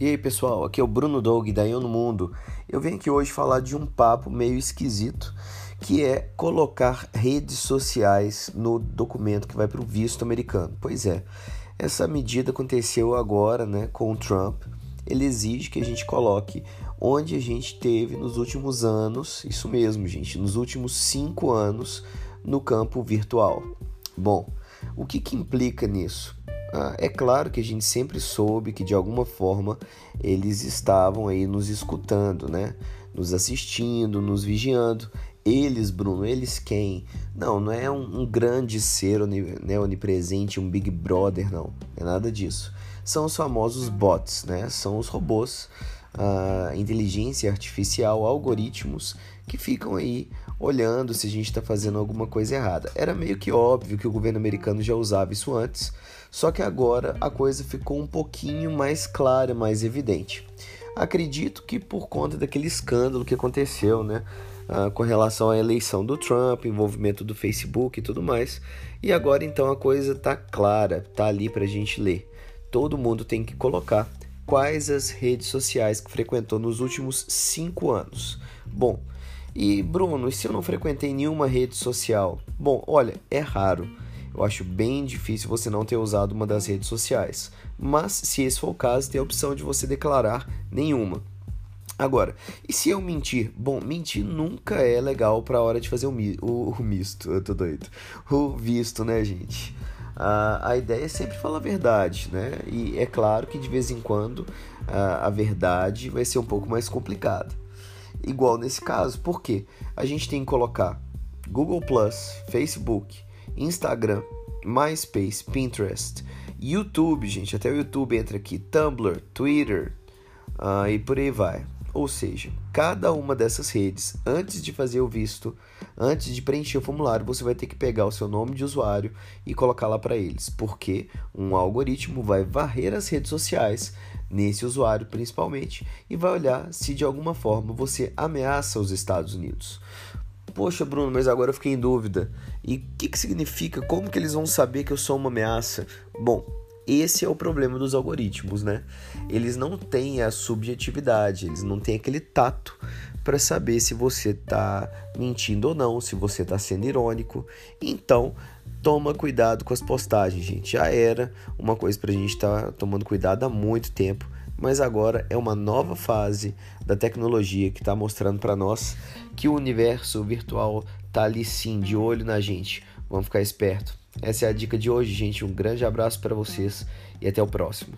E aí pessoal, aqui é o Bruno Doug da Eu no Mundo. Eu venho aqui hoje falar de um papo meio esquisito, que é colocar redes sociais no documento que vai para o visto americano. Pois é, essa medida aconteceu agora né, com o Trump. Ele exige que a gente coloque onde a gente teve nos últimos anos, isso mesmo, gente, nos últimos cinco anos no campo virtual. Bom, o que, que implica nisso? Ah, é claro que a gente sempre soube que de alguma forma eles estavam aí nos escutando, né? Nos assistindo, nos vigiando. Eles, Bruno, eles quem? Não, não é um, um grande ser né, onipresente, um Big Brother, não. É nada disso. São os famosos bots, né? São os robôs, a ah, inteligência artificial, algoritmos que ficam aí olhando se a gente está fazendo alguma coisa errada. Era meio que óbvio que o governo americano já usava isso antes, só que agora a coisa ficou um pouquinho mais clara, mais evidente. Acredito que por conta daquele escândalo que aconteceu, né? Ah, com relação à eleição do Trump, envolvimento do Facebook e tudo mais. E agora então a coisa tá clara, tá ali para a gente ler. Todo mundo tem que colocar quais as redes sociais que frequentou nos últimos cinco anos. Bom, e Bruno, e se eu não frequentei nenhuma rede social? Bom, olha, é raro. Eu acho bem difícil você não ter usado uma das redes sociais. Mas, se esse for o caso, tem a opção de você declarar nenhuma. Agora, e se eu mentir? Bom, mentir nunca é legal para a hora de fazer o, mi o, o, misto, eu tô doido. O visto, né, gente? A, a ideia é sempre falar a verdade, né? E é claro que de vez em quando a, a verdade vai ser um pouco mais complicada igual nesse caso. Por quê? A gente tem que colocar Google Facebook, Instagram, MySpace, Pinterest, YouTube, gente, até o YouTube entra aqui, Tumblr, Twitter uh, e por aí vai. Ou seja, cada uma dessas redes, antes de fazer o visto, antes de preencher o formulário, você vai ter que pegar o seu nome de usuário e colocar lá para eles, porque um algoritmo vai varrer as redes sociais nesse usuário principalmente e vai olhar se de alguma forma você ameaça os Estados Unidos. Poxa, Bruno, mas agora eu fiquei em dúvida. E o que, que significa? Como que eles vão saber que eu sou uma ameaça? Bom, esse é o problema dos algoritmos, né? Eles não têm a subjetividade, eles não têm aquele tato para saber se você está mentindo ou não, se você está sendo irônico. Então, toma cuidado com as postagens, gente. Já era uma coisa para a gente estar tá tomando cuidado há muito tempo, mas agora é uma nova fase da tecnologia que está mostrando para nós que o universo virtual tá ali sim, de olho na gente. Vamos ficar esperto. Essa é a dica de hoje, gente. Um grande abraço para vocês e até o próximo.